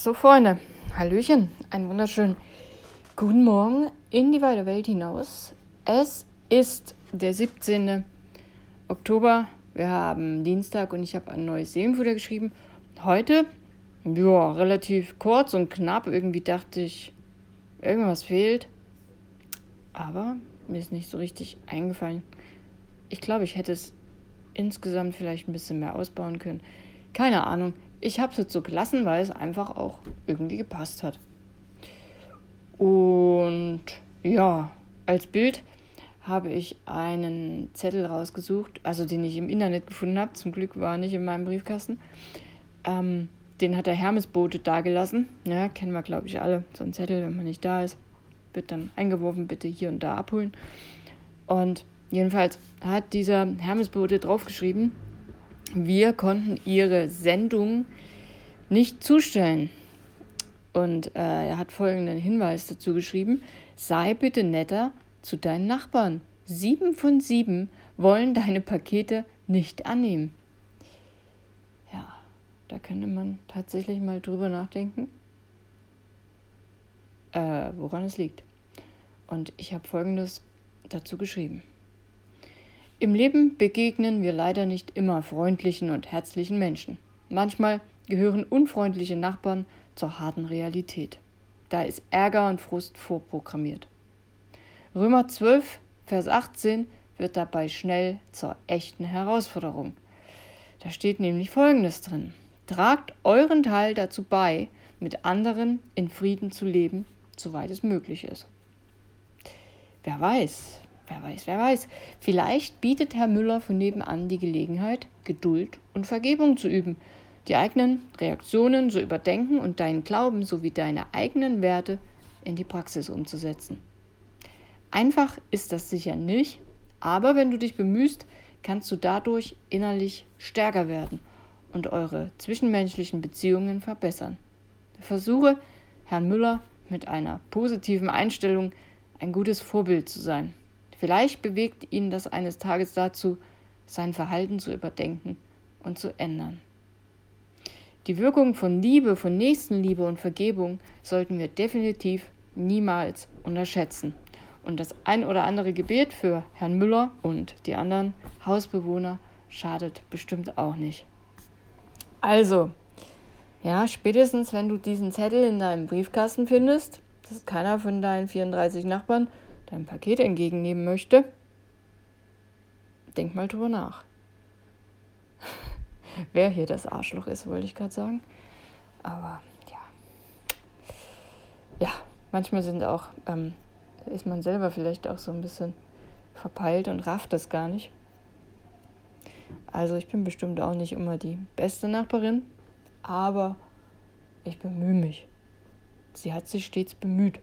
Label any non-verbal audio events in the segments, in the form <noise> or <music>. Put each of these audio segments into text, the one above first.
So, Freunde, Hallöchen, einen wunderschönen guten Morgen in die weite Welt hinaus. Es ist der 17. Oktober. Wir haben Dienstag und ich habe ein neues Seelenfutter geschrieben. Heute, ja, relativ kurz und knapp. Irgendwie dachte ich, irgendwas fehlt. Aber mir ist nicht so richtig eingefallen. Ich glaube, ich hätte es insgesamt vielleicht ein bisschen mehr ausbauen können. Keine Ahnung. Ich habe es jetzt so gelassen, weil es einfach auch irgendwie gepasst hat. Und ja, als Bild habe ich einen Zettel rausgesucht, also den ich im Internet gefunden habe. Zum Glück war er nicht in meinem Briefkasten. Ähm, den hat der Hermesbote dagelassen. Ja, kennen wir, glaube ich, alle. So ein Zettel, wenn man nicht da ist, wird dann eingeworfen, bitte hier und da abholen. Und jedenfalls hat dieser Hermesbote draufgeschrieben, wir konnten ihre Sendung nicht zustellen. Und äh, er hat folgenden Hinweis dazu geschrieben: Sei bitte netter zu deinen Nachbarn. Sieben von sieben wollen deine Pakete nicht annehmen. Ja, da könnte man tatsächlich mal drüber nachdenken, äh, woran es liegt. Und ich habe folgendes dazu geschrieben. Im Leben begegnen wir leider nicht immer freundlichen und herzlichen Menschen. Manchmal gehören unfreundliche Nachbarn zur harten Realität. Da ist Ärger und Frust vorprogrammiert. Römer 12, Vers 18 wird dabei schnell zur echten Herausforderung. Da steht nämlich Folgendes drin. Tragt euren Teil dazu bei, mit anderen in Frieden zu leben, soweit es möglich ist. Wer weiß, Wer weiß, wer weiß. Vielleicht bietet Herr Müller von nebenan die Gelegenheit, Geduld und Vergebung zu üben, die eigenen Reaktionen so überdenken und deinen Glauben sowie deine eigenen Werte in die Praxis umzusetzen. Einfach ist das sicher nicht, aber wenn du dich bemühst, kannst du dadurch innerlich stärker werden und eure zwischenmenschlichen Beziehungen verbessern. Versuche, Herrn Müller mit einer positiven Einstellung ein gutes Vorbild zu sein. Vielleicht bewegt ihn das eines Tages dazu, sein Verhalten zu überdenken und zu ändern. Die Wirkung von Liebe, von Nächstenliebe und Vergebung sollten wir definitiv niemals unterschätzen. Und das ein oder andere Gebet für Herrn Müller und die anderen Hausbewohner schadet bestimmt auch nicht. Also, ja, spätestens wenn du diesen Zettel in deinem Briefkasten findest, dass keiner von deinen 34 Nachbarn dein Paket entgegennehmen möchte, denk mal drüber nach. <laughs> Wer hier das Arschloch ist, wollte ich gerade sagen. Aber ja. Ja, manchmal sind auch, ähm, ist man selber vielleicht auch so ein bisschen verpeilt und rafft das gar nicht. Also ich bin bestimmt auch nicht immer die beste Nachbarin, aber ich bemühe mich. Sie hat sich stets bemüht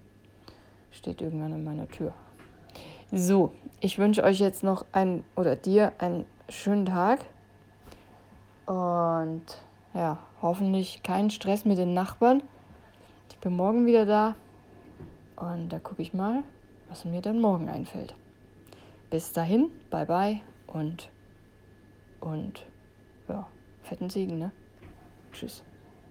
steht irgendwann an meiner Tür. So, ich wünsche euch jetzt noch einen oder dir einen schönen Tag und ja, hoffentlich keinen Stress mit den Nachbarn. Ich bin morgen wieder da und da gucke ich mal, was mir dann morgen einfällt. Bis dahin, bye bye und und ja, fetten Segen, ne? Tschüss.